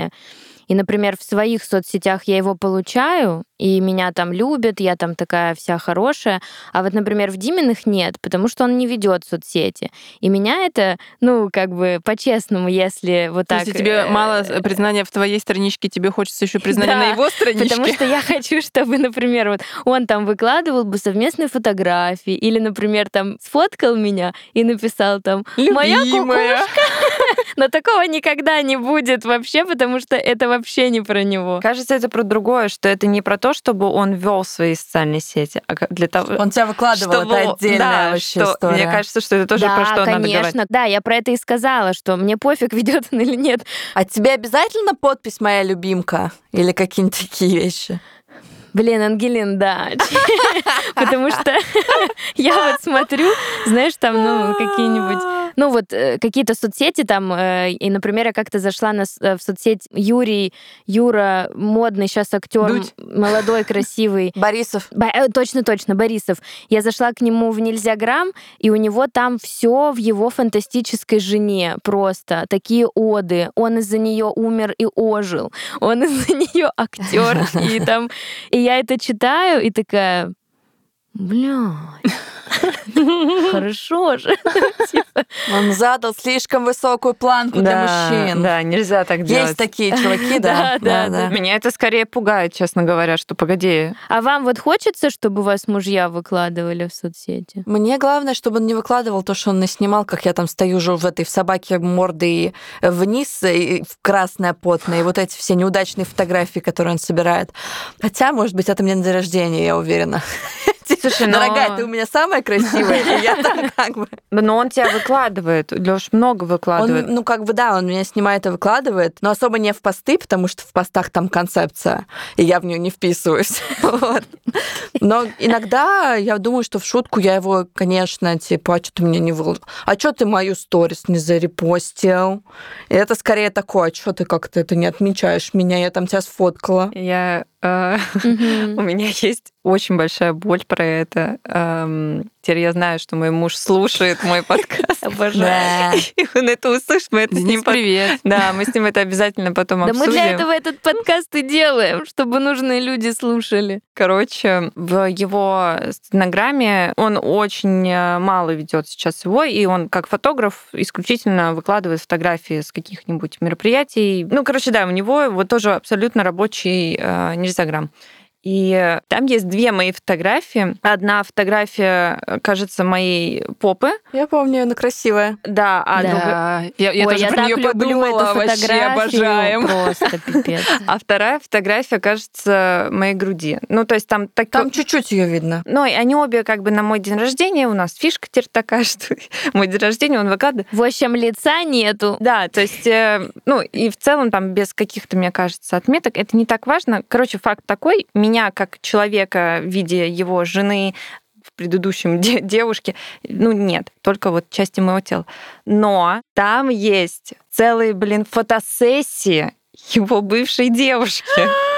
и, например, в своих соцсетях я его получаю, и меня там любят, я там такая вся хорошая. А вот, например, в Диминых нет, потому что он не ведет соцсети. И меня это, ну, как бы по-честному, если вот так... Если тебе э, мало признания в твоей страничке, тебе хочется еще признания да, на его страничке. Потому что я хочу, чтобы, например, вот он там выкладывал бы совместные фотографии, или, например, там сфоткал меня и написал там «Моя кукушка». Но такого никогда не будет вообще, потому что это вообще не про него. Кажется, это про другое, что это не про то, чтобы он вел свои социальные сети, а для того, он тебя выкладывал, чтобы, это отдельная да, вообще что, история. Мне кажется, что это тоже да, про что конечно. надо говорить. Да, я про это и сказала, что мне пофиг, ведет он или нет. А тебе обязательно подпись моя любимка или какие-нибудь такие вещи? Блин, Ангелин, да. Потому что я вот смотрю, знаешь, там, ну, какие-нибудь, ну, вот э, какие-то соцсети там, э, и, например, я как-то зашла на, э, в соцсеть Юрий, Юра, модный сейчас актер, молодой, красивый. Борисов. Точно, точно, Борисов. Я зашла к нему в Нельзя грамм, и у него там все в его фантастической жене просто. Такие оды. Он из-за нее умер и ожил. Он из-за нее актер. И там... И я это читаю и такая, блядь, Хорошо же. Типа. Он задал слишком высокую планку для мужчин. Да, нельзя так делать. Есть такие чуваки, да. Да, да. Меня это скорее пугает, честно говоря, что погоди. А вам вот хочется, чтобы вас мужья выкладывали в соцсети? Мне главное, чтобы он не выкладывал то, что он наснимал, как я там стою уже в этой в собаке мордой вниз, и в красное потное, и вот эти все неудачные фотографии, которые он собирает. Хотя, может быть, это мне на день рождения, я уверена. Слушай, дорогая, ты у меня самая красивая, и я там как бы... Но он тебя выкладывает, Лёш много выкладывает. Он, ну, как бы, да, он меня снимает и выкладывает, но особо не в посты, потому что в постах там концепция, и я в нее не вписываюсь. вот. Но иногда я думаю, что в шутку я его, конечно, типа, а что ты меня не выложил? А что ты мою сторис не зарепостил? И это скорее такое, а что ты как-то это не отмечаешь меня, я там тебя сфоткала. Я э, у меня есть очень большая боль про это. Эм, теперь я знаю, что мой муж слушает мой подкаст. Обожаю. И он это услышит, мы это с ним... привет. Да, мы с ним это обязательно потом обсудим. Да мы для этого этот подкаст и делаем, чтобы нужные люди слушали. Короче, в его стенограмме он очень э, мало ведет сейчас его, и он как фотограф исключительно выкладывает фотографии с каких-нибудь мероприятий. Ну, короче, да, у него вот тоже абсолютно рабочий э, Инстаграм. И там есть две мои фотографии. Одна фотография, кажется, моей попы. Я помню, она красивая. Да, а Да. другая... Я, я Ой, тоже я про так нее люблю подумала, эту вообще фотографию. обожаем. Просто пипец. А вторая фотография, кажется, моей груди. Ну, то есть там так... Там чуть-чуть ее видно. Ну, и они обе как бы на мой день рождения. У нас фишка теперь такая, что мой день рождения, он выкладывает. В общем, лица нету. Да, то есть, э, ну, и в целом там без каких-то, мне кажется, отметок, это не так важно. Короче, факт такой, меня как человека в виде его жены, в предыдущем де- девушке, ну, нет, только вот части моего тела. Но там есть целые, блин, фотосессии его бывшей девушки.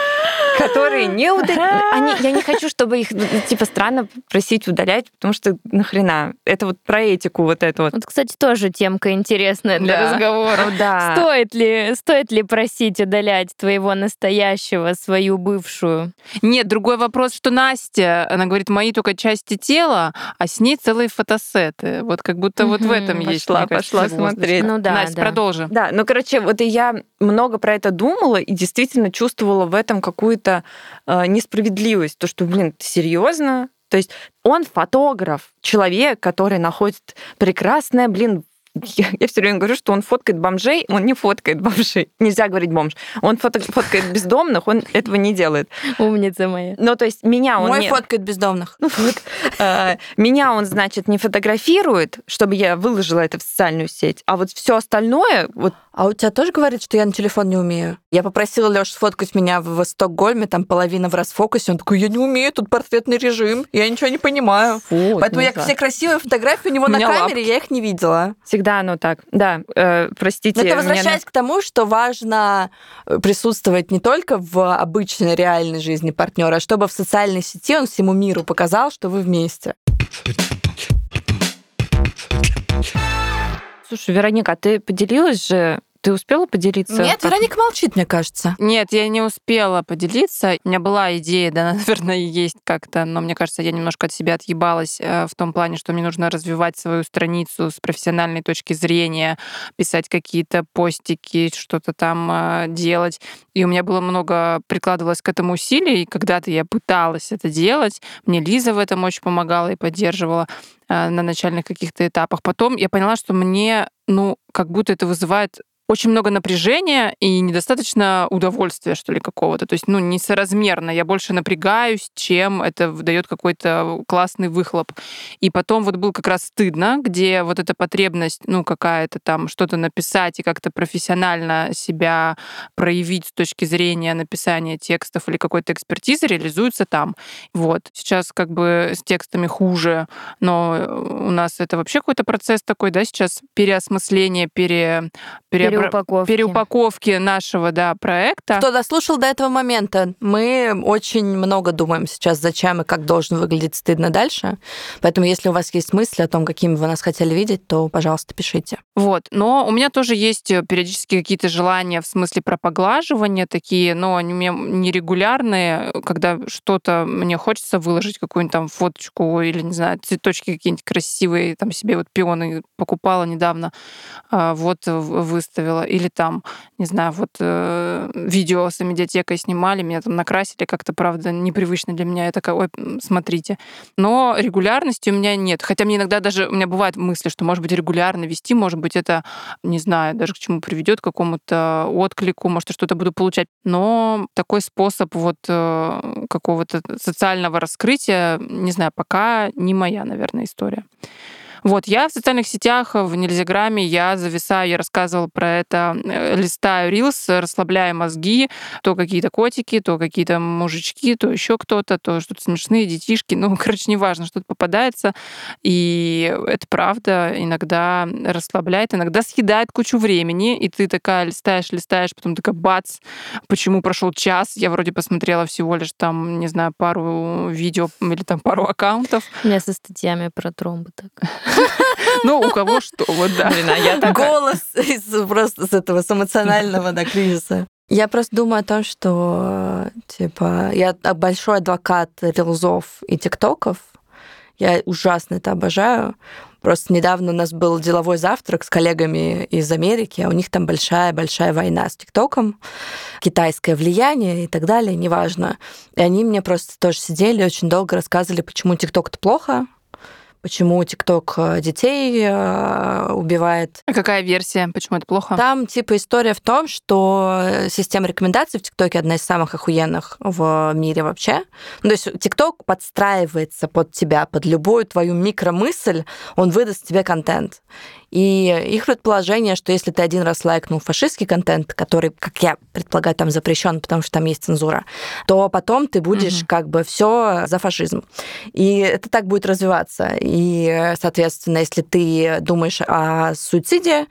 которые не удаляют. Я не хочу, чтобы их, ну, типа, странно просить удалять, потому что нахрена? Это вот про этику вот это вот. Вот, кстати, тоже темка интересная для Да. разговора. Ну да. Стоит ли, стоит ли просить удалять твоего настоящего, свою бывшую? Нет, другой вопрос, что Настя, она говорит, мои только части тела, а с ней целые фотосеты. Вот как будто вот в этом есть, Пошла, пошла смотреть. Ну да, Настя, да. продолжи. Да, ну, короче, вот и я много про это думала и действительно чувствовала в этом какую-то э, несправедливость. То, что, блин, серьезно? То есть он фотограф, человек, который находит прекрасное, блин, я, я все время говорю, что он фоткает бомжей, он не фоткает бомжей. Нельзя говорить бомж. Он фото- фоткает бездомных, он этого не делает. Умница моя. Ну, то есть меня он Мой не... фоткает бездомных. Ну вот. Э, Меня он, значит, не фотографирует, чтобы я выложила это в социальную сеть, а вот все остальное, вот А у тебя тоже говорит, что я на телефон не умею? Я попросила Лёшу сфоткать меня в, в Стокгольме, там половина в расфокусе. Он такой, я не умею, тут портретный режим, я ничего не понимаю. вот, Поэтому я все красивые фотографии у него У на камере, я их не видела. всегда оно так. Да, э, простите. Но это меня возвращаясь к тому, что важно э, присутствовать не только в обычной реальной жизни партнера, а чтобы в социальной сети он всему миру показал, что вы вместе. Слушай, Вероника, а ты поделилась же? Ты успела поделиться? Нет, как- Вероника молчит, мне кажется. Нет, я не успела поделиться. У меня была идея, да, наверное, есть как-то, но мне кажется, я немножко от себя отъебалась э, в том плане, что мне нужно развивать свою страницу с профессиональной точки зрения, писать какие-то постики, что-то там э, делать. И у меня было много, прикладывалось к этому усилий, и когда-то я пыталась это делать. Мне Лиза в этом очень помогала и поддерживала э, на начальных каких-то этапах. Потом я поняла, что мне, ну, как будто это вызывает очень много напряжения и недостаточно удовольствия, что ли, какого-то. То есть, ну, несоразмерно. Я больше напрягаюсь, чем это дает какой-то классный выхлоп. И потом вот был как раз стыдно, где вот эта потребность, ну, какая-то там что-то написать и как-то профессионально себя проявить с точки зрения написания текстов или какой-то экспертизы реализуется там. Вот. Сейчас как бы с текстами хуже, но у нас это вообще какой-то процесс такой, да, сейчас переосмысление, пере, переобра- Переупаковки. переупаковки нашего, да, проекта. Кто дослушал до этого момента, мы очень много думаем сейчас, зачем и как должен выглядеть стыдно дальше. Поэтому, если у вас есть мысли о том, какими вы нас хотели видеть, то, пожалуйста, пишите. Вот. Но у меня тоже есть э, периодически какие-то желания в смысле про поглаживание такие, но они у меня нерегулярные, когда что-то мне хочется выложить, какую-нибудь там фоточку или, не знаю, цветочки какие-нибудь красивые, там себе вот пионы покупала недавно, а, вот в- выставила. Или там, не знаю, вот э, видео с медиатекой снимали, меня там накрасили как-то, правда, непривычно для меня. Я такая, ой, смотрите. Но регулярности у меня нет. Хотя мне иногда даже, у меня бывают мысли, что, может быть, регулярно вести, может быть, это, не знаю, даже к чему приведет, к какому-то отклику, может, что-то буду получать. Но такой способ вот э, какого-то социального раскрытия, не знаю, пока не моя, наверное, история. Вот, я в социальных сетях, в Нельзяграме, я зависаю, я рассказывала про это, э, листаю рилс, расслабляю мозги, то какие-то котики, то какие-то мужички, то еще кто-то, то что-то смешные детишки, ну, короче, неважно, что-то попадается, и это правда иногда расслабляет, иногда съедает кучу времени, и ты такая листаешь, листаешь, потом такая бац, почему прошел час, я вроде посмотрела всего лишь там, не знаю, пару видео или там пару аккаунтов, У меня со статьями про тромбы так. ну, у кого что, вот да. Блин, а я такая... Голос из, просто с этого с эмоционального да, кризиса. Я просто думаю о том, что типа я большой адвокат рилзов и тиктоков. Я ужасно это обожаю. Просто недавно у нас был деловой завтрак с коллегами из Америки, а у них там большая-большая война с ТикТоком, китайское влияние и так далее, неважно. И они мне просто тоже сидели, очень долго рассказывали, почему ТикТок-то плохо, почему ТикТок э, детей э, убивает. А какая версия? Почему это плохо? Там типа история в том, что э, система рекомендаций в ТикТоке одна из самых охуенных в мире вообще. Ну, то есть ТикТок подстраивается под тебя, под любую твою микромысль, он выдаст тебе контент. И их предположение, что если ты один раз лайкнул фашистский контент, который, как я предполагаю, там запрещен, потому что там есть цензура, то потом ты будешь угу. как бы все за фашизм. И это так будет развиваться. И, соответственно, если ты думаешь о суициде,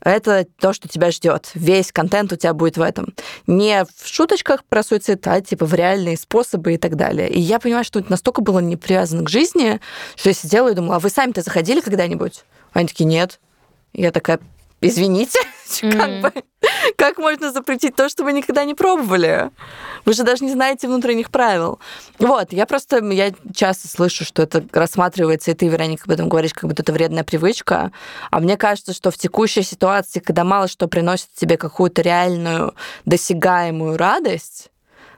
это то, что тебя ждет. Весь контент у тебя будет в этом. Не в шуточках про суицид, а типа в реальные способы и так далее. И я понимаю, что это настолько было не привязано к жизни, что я сидела и думала, а вы сами-то заходили когда-нибудь? Они такие, нет. Я такая, извините, mm-hmm. как бы, как можно запретить то, что вы никогда не пробовали? Вы же даже не знаете внутренних правил. Вот, я просто, я часто слышу, что это рассматривается, и ты, Вероника, об этом говоришь, как будто это вредная привычка. А мне кажется, что в текущей ситуации, когда мало что приносит тебе какую-то реальную досягаемую радость,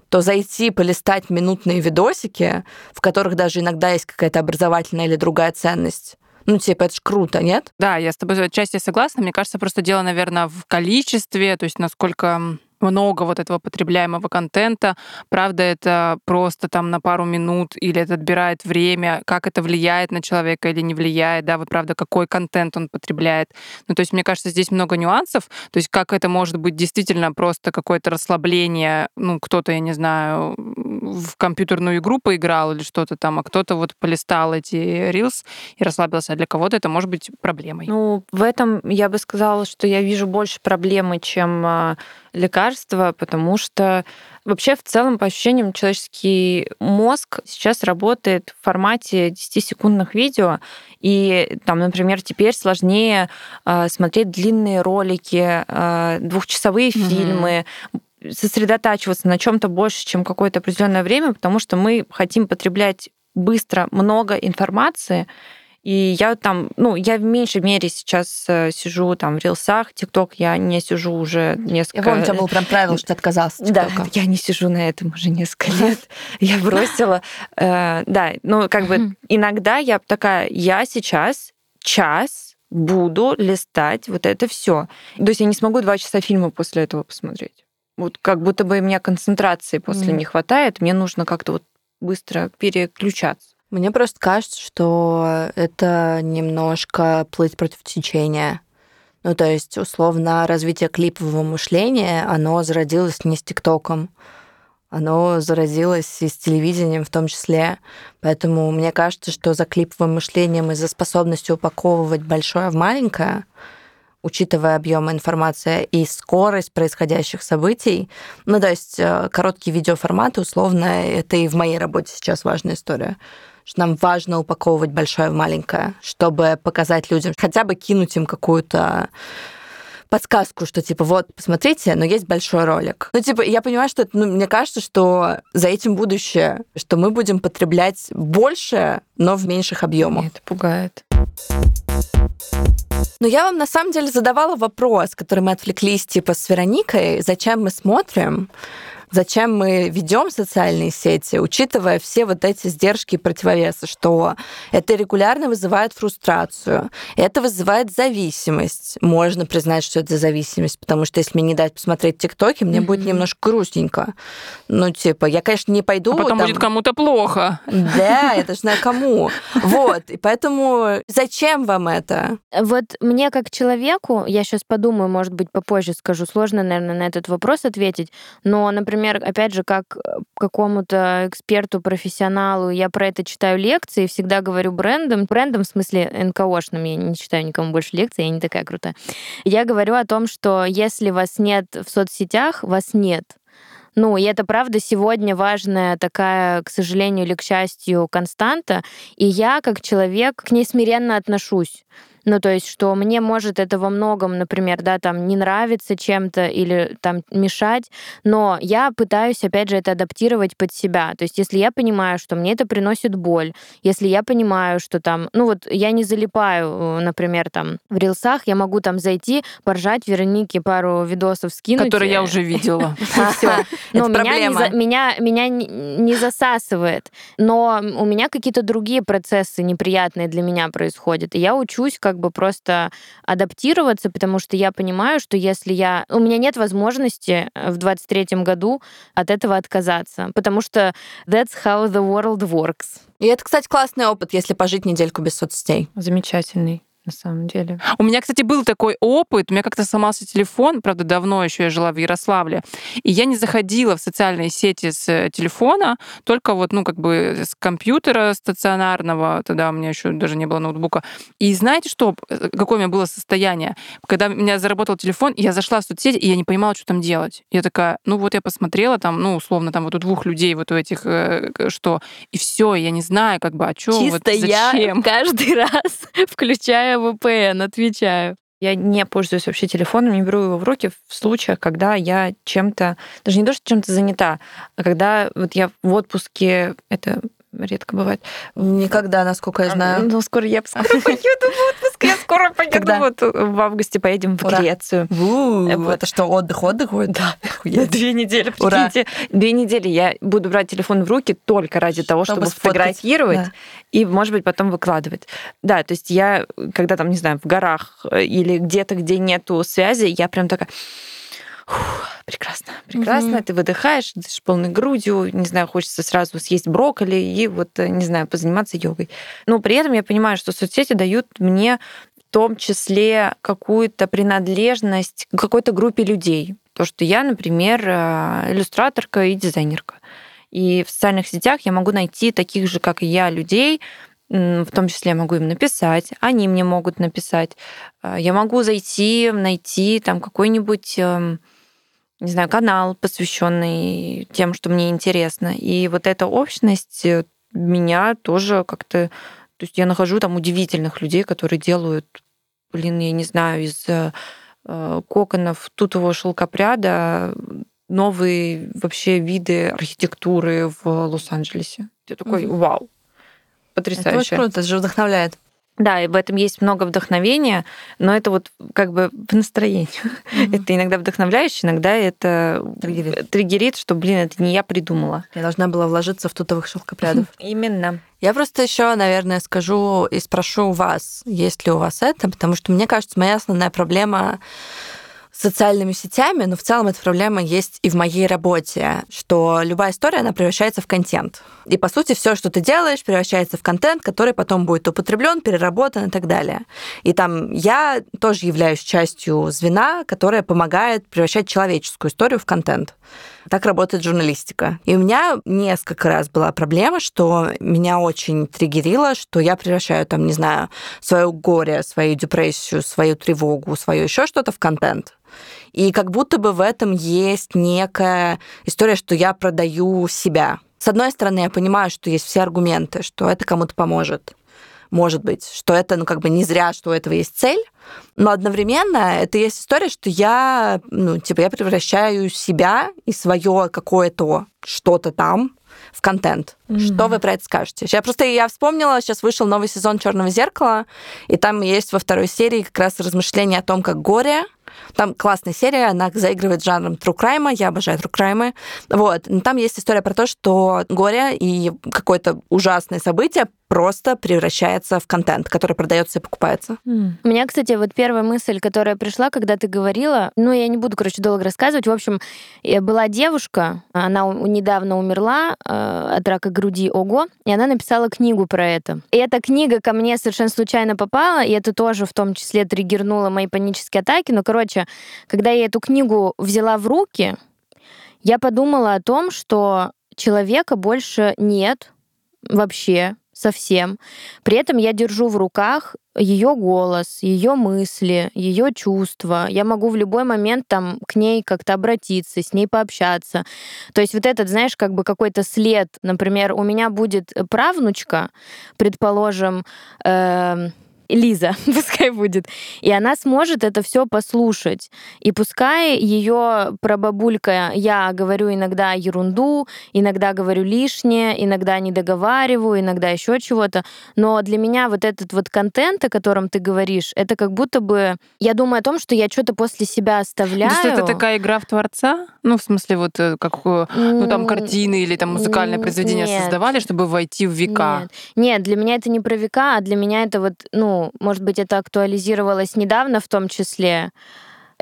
то зайти, полистать минутные видосики, в которых даже иногда есть какая-то образовательная или другая ценность, ну, типа, это ж круто, нет? Да, я с тобой отчасти согласна. Мне кажется, просто дело, наверное, в количестве, то есть насколько много вот этого потребляемого контента. Правда, это просто там на пару минут или это отбирает время, как это влияет на человека или не влияет, да, вот правда, какой контент он потребляет. Ну, то есть, мне кажется, здесь много нюансов. То есть, как это может быть действительно просто какое-то расслабление, ну, кто-то, я не знаю, в компьютерную игру поиграл или что-то там, а кто-то вот полистал эти рилс и расслабился. А для кого-то это может быть проблемой. Ну, в этом я бы сказала, что я вижу больше проблемы, чем а, лекарства, потому что вообще в целом, по ощущениям, человеческий мозг сейчас работает в формате 10-секундных видео, и там, например, теперь сложнее э, смотреть длинные ролики, э, двухчасовые mm-hmm. фильмы, сосредотачиваться на чем-то больше, чем какое-то определенное время, потому что мы хотим потреблять быстро много информации, и я там, ну, я в меньшей мере сейчас э, сижу там в рилсах, ТикТок я не сижу уже несколько... Я помню, у тебя был прям правило, что ты отказался Да, я не сижу на этом уже несколько лет. Я бросила. Э, да, ну, как бы иногда я такая, я сейчас час буду листать вот это все. То есть я не смогу два часа фильма после этого посмотреть. Вот как будто бы у меня концентрации после не хватает, мне нужно как-то вот быстро переключаться. Мне просто кажется, что это немножко плыть против течения. Ну, то есть, условно, развитие клипового мышления, оно зародилось не с ТикТоком, оно заразилось и с телевидением в том числе. Поэтому мне кажется, что за клиповым мышлением и за способностью упаковывать большое в маленькое, учитывая объем информации и скорость происходящих событий. Ну, то есть э, короткие видеоформаты, условно, это и в моей работе сейчас важная история что нам важно упаковывать большое в маленькое, чтобы показать людям, хотя бы кинуть им какую-то подсказку, что типа вот, посмотрите, но есть большой ролик. Ну, типа, я понимаю, что ну, мне кажется, что за этим будущее, что мы будем потреблять больше, но в меньших объемах. это пугает. Но я вам на самом деле задавала вопрос, который мы отвлеклись типа с Вероникой, зачем мы смотрим, зачем мы ведем социальные сети, учитывая все вот эти сдержки и противовесы, что это регулярно вызывает фрустрацию, это вызывает зависимость. Можно признать, что это зависимость, потому что если мне не дать посмотреть ТикТоки, мне mm-hmm. будет немножко грустненько. Ну, типа, я, конечно, не пойду... А потом там... будет кому-то плохо. Да, я даже знаю кому. Вот, и поэтому зачем вам это? Вот мне как человеку, я сейчас подумаю, может быть, попозже скажу, сложно, наверное, на этот вопрос ответить, но, например, например, опять же, как э, какому-то эксперту, профессионалу, я про это читаю лекции, всегда говорю брендом, брендом в смысле НКОшным, я не читаю никому больше лекций, я не такая крутая. Я говорю о том, что если вас нет в соцсетях, вас нет. Ну, и это правда сегодня важная такая, к сожалению или к счастью, константа. И я, как человек, к ней смиренно отношусь. Ну, то есть, что мне может это во многом, например, да, там не нравится чем-то или там мешать, но я пытаюсь, опять же, это адаптировать под себя. То есть, если я понимаю, что мне это приносит боль, если я понимаю, что там, ну вот я не залипаю, э, например, там в рилсах, я могу там зайти, поржать Веронике пару видосов скинуть. Которые я уже видела. Но меня меня не засасывает. Но у меня какие-то другие процессы неприятные для меня происходят. И я учусь как бы просто адаптироваться, потому что я понимаю, что если я... У меня нет возможности э, в 23-м году от этого отказаться, потому что that's how the world works. И это, кстати, классный опыт, если пожить недельку без соцсетей. Замечательный на самом деле. У меня, кстати, был такой опыт. У меня как-то сломался телефон, правда, давно еще я жила в Ярославле, и я не заходила в социальные сети с э, телефона, только вот, ну, как бы с компьютера стационарного, тогда у меня еще даже не было ноутбука. И знаете что, э, какое у меня было состояние? Когда у меня заработал телефон, я зашла в соцсети, и я не понимала, что там делать. Я такая, ну вот я посмотрела там, ну, условно, там вот у двух людей вот у этих, э, что, и все, я не знаю, как бы, а что, вот зачем? я каждый раз включаю включая VPN, отвечаю. Я не пользуюсь вообще телефоном, не беру его в руки в случаях, когда я чем-то, даже не то, что чем-то занята, а когда вот я в отпуске, это редко бывает. Никогда, насколько я знаю. Ну, скоро я поеду в отпуск, я скоро поеду. Когда? Вот в августе поедем в Грецию. Это что, отдых, отдых? Да. Две недели, прикиньте. Две недели я буду брать телефон в руки только ради того, чтобы сфотографировать и, может быть, потом выкладывать. Да, то есть я, когда там, не знаю, в горах э, или где-то, где нету связи, я прям такая прекрасно, прекрасно. Угу. Ты выдыхаешь, дышишь полной грудью, не знаю, хочется сразу съесть брокколи и вот, э, не знаю, позаниматься йогой. Но при этом я понимаю, что соцсети дают мне том числе какую-то принадлежность к какой-то группе людей. То, что я, например, э, иллюстраторка и дизайнерка. И в социальных сетях я могу найти таких же, как и я, людей, в том числе я могу им написать, они мне могут написать. Э, я могу зайти, найти там какой-нибудь эм, не знаю, канал, посвященный тем, что мне интересно. И вот эта общность э, меня тоже как-то... То есть я нахожу там удивительных людей, которые делают, блин, я не знаю, из э, коконов тутового шелкопряда новые вообще виды архитектуры в Лос-Анджелесе. Я такой, вау, потрясающе. Это очень круто, это же вдохновляет. Да, и в этом есть много вдохновения, но это вот как бы в настроении. Mm-hmm. Это иногда вдохновляюще, иногда это триггерит. триггерит, что, блин, это не я придумала. Я должна была вложиться в тутовых шелкопрядов. Именно. Я просто еще, наверное, скажу и спрошу вас, есть ли у вас это, потому что мне кажется, моя основная проблема социальными сетями, но в целом эта проблема есть и в моей работе, что любая история, она превращается в контент. И, по сути, все, что ты делаешь, превращается в контент, который потом будет употреблен, переработан и так далее. И там я тоже являюсь частью звена, которая помогает превращать человеческую историю в контент. Так работает журналистика. И у меня несколько раз была проблема, что меня очень триггерило, что я превращаю там, не знаю, свое горе, свою депрессию, свою тревогу, свое еще что-то в контент. И как будто бы в этом есть некая история, что я продаю себя. С одной стороны, я понимаю, что есть все аргументы, что это кому-то поможет. Может быть, что это, ну, как бы не зря, что у этого есть цель, но одновременно это есть история, что я, ну, типа, я превращаю себя и свое какое-то что-то там в контент. Mm-hmm. Что вы про это скажете? Я просто я вспомнила, сейчас вышел новый сезон Черного зеркала, и там есть во второй серии как раз размышления о том, как горе там классная серия, она заигрывает жанром true crime, я обожаю true crime. Вот. Там есть история про то, что горе и какое-то ужасное событие просто превращается в контент, который продается и покупается. Mm. У меня, кстати, вот первая мысль, которая пришла, когда ты говорила, ну, я не буду, короче, долго рассказывать. В общем, была девушка, она недавно умерла э, от рака груди, ого, и она написала книгу про это. И эта книга ко мне совершенно случайно попала, и это тоже в том числе триггернуло мои панические атаки. Но, короче, когда я эту книгу взяла в руки, я подумала о том, что человека больше нет вообще совсем. При этом я держу в руках ее голос, ее мысли, ее чувства. Я могу в любой момент там к ней как-то обратиться, с ней пообщаться. То есть вот этот, знаешь, как бы какой-то след. Например, у меня будет правнучка, предположим, э Лиза, пускай будет. И она сможет это все послушать. И пускай ее прабабулька, я говорю иногда ерунду, иногда говорю лишнее, иногда не договариваю, иногда еще чего-то. Но для меня вот этот вот контент, о котором ты говоришь, это как будто бы... Я думаю о том, что я что-то после себя оставляю. То есть это такая игра в творца? Ну, в смысле, вот э, как ну, там картины или там музыкальное произведение Нет. создавали, чтобы войти в века? Нет. Нет, для меня это не про века, а для меня это вот, ну, может быть, это актуализировалось недавно в том числе.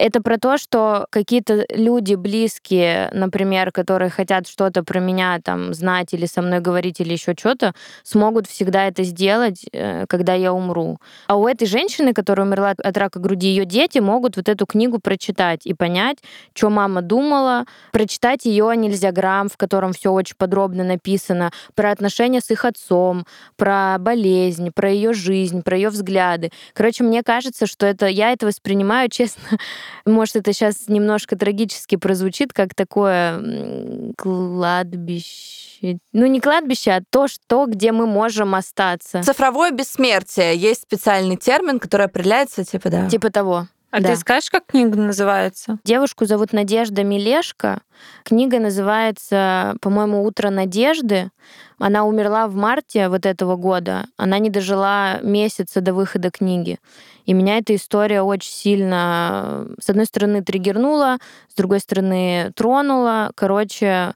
Это про то, что какие-то люди близкие, например, которые хотят что-то про меня там знать или со мной говорить или еще что-то, смогут всегда это сделать, э, когда я умру. А у этой женщины, которая умерла от рака груди, ее дети могут вот эту книгу прочитать и понять, что мама думала, прочитать ее нельзяграмм, в котором все очень подробно написано, про отношения с их отцом, про болезнь, про ее жизнь, про ее взгляды. Короче, мне кажется, что это я это воспринимаю, честно, может, это сейчас немножко трагически прозвучит, как такое кладбище. Ну, не кладбище, а то, что, где мы можем остаться. Цифровое бессмертие. Есть специальный термин, который определяется, типа, да. Типа того. А Да. ты скажешь, как книга называется? Девушку зовут Надежда Милешко. Книга называется, по-моему, «Утро надежды». Она умерла в марте вот этого года. Она не дожила месяца до выхода книги. И меня эта история очень сильно, с одной стороны, триггернула, с другой стороны, тронула. Короче,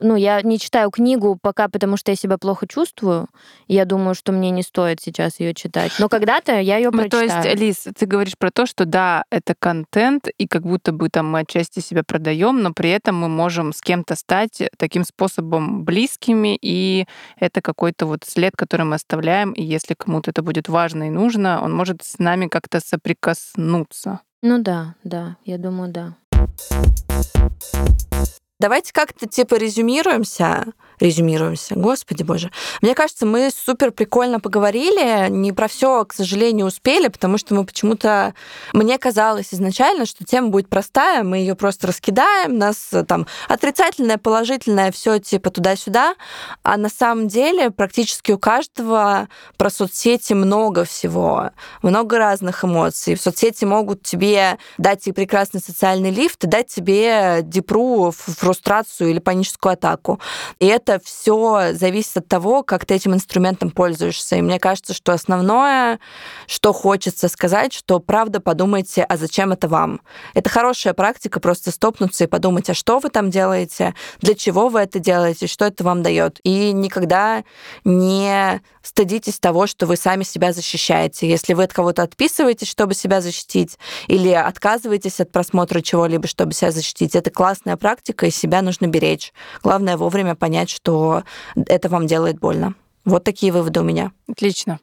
ну, я не читаю книгу пока, потому что я себя плохо чувствую. Я думаю, что мне не стоит сейчас ее читать. Но когда-то я ее Ну, то прочитаю. есть, Лиз, ты говоришь про то, что да, это контент, и как будто бы там мы отчасти себя продаем, но при этом мы можем с кем-то стать таким способом близкими, и это какой-то вот след, который мы оставляем, и если кому-то это будет важно и нужно, он может с нами как-то соприкоснуться. Ну да, да, я думаю, да. Давайте как-то типа резюмируемся. Резюмируемся, господи боже. Мне кажется, мы супер прикольно поговорили. Не про все, к сожалению, успели, потому что мы почему-то... Мне казалось изначально, что тема будет простая, мы ее просто раскидаем, нас э, там отрицательное, положительное, все типа туда-сюда. А на самом деле практически у каждого про соцсети много всего, много разных эмоций. В соцсети могут тебе дать и прекрасный социальный лифт, и дать тебе депру, фрустрацию или паническую атаку. И это все зависит от того, как ты этим инструментом пользуешься. И мне кажется, что основное, что хочется сказать, что правда подумайте, а зачем это вам. Это хорошая практика, просто стопнуться и подумать, а что вы там делаете, для чего вы это делаете, что это вам дает. И никогда не стыдитесь того, что вы сами себя защищаете. Если вы от кого-то отписываетесь, чтобы себя защитить, или отказываетесь от просмотра чего-либо, чтобы себя защитить, это классная практика, и себя нужно беречь. Главное вовремя понять, что это вам делает больно. Вот такие выводы у меня. Отлично.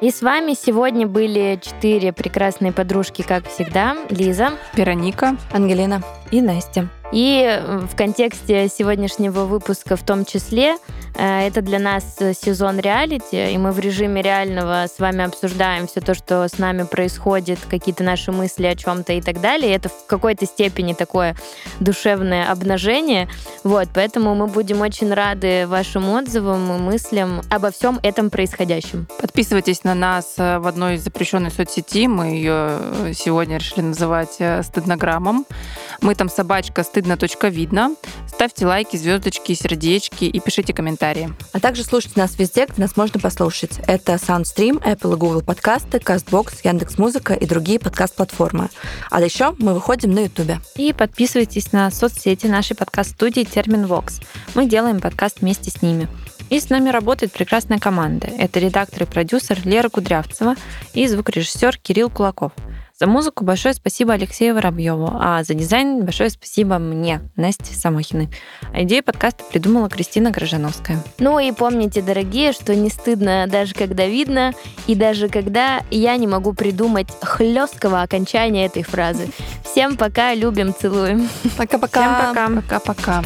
И с вами сегодня были четыре прекрасные подружки, как всегда. Лиза. Вероника. Ангелина. И Настя. И э, в контексте сегодняшнего выпуска в том числе, э, это для нас сезон реалити, и мы в режиме реального с вами обсуждаем все то, что с нами происходит, какие-то наши мысли о чем-то и так далее. И это в какой-то степени такое душевное обнажение. Вот, поэтому мы будем очень рады вашим отзывам и мыслям обо всем этом происходящем. Подписывайтесь на нас э, в одной из запрещенной соцсети. Мы ее сегодня решили называть стыднограммом. Мы там собачка стыдно.видно. Ставьте лайки, звездочки, сердечки и пишите комментарии. А также слушайте нас везде, где нас можно послушать. Это SoundStream, Apple и Google подкасты, CastBox, Яндекс.Музыка и другие подкаст-платформы. А еще мы выходим на YouTube. И подписывайтесь на соцсети нашей подкаст-студии Термин Вокс. Мы делаем подкаст вместе с ними. И с нами работает прекрасная команда. Это редактор и продюсер Лера Кудрявцева и звукорежиссер Кирилл Кулаков. За музыку большое спасибо Алексею Воробьеву, а за дизайн большое спасибо мне, Насте Самохиной. А идею подкаста придумала Кристина Грожановская. Ну и помните, дорогие, что не стыдно даже когда видно, и даже когда я не могу придумать хлесткого окончания этой фразы. Всем пока, любим, целуем. Пока-пока. Всем пока. Пока-пока.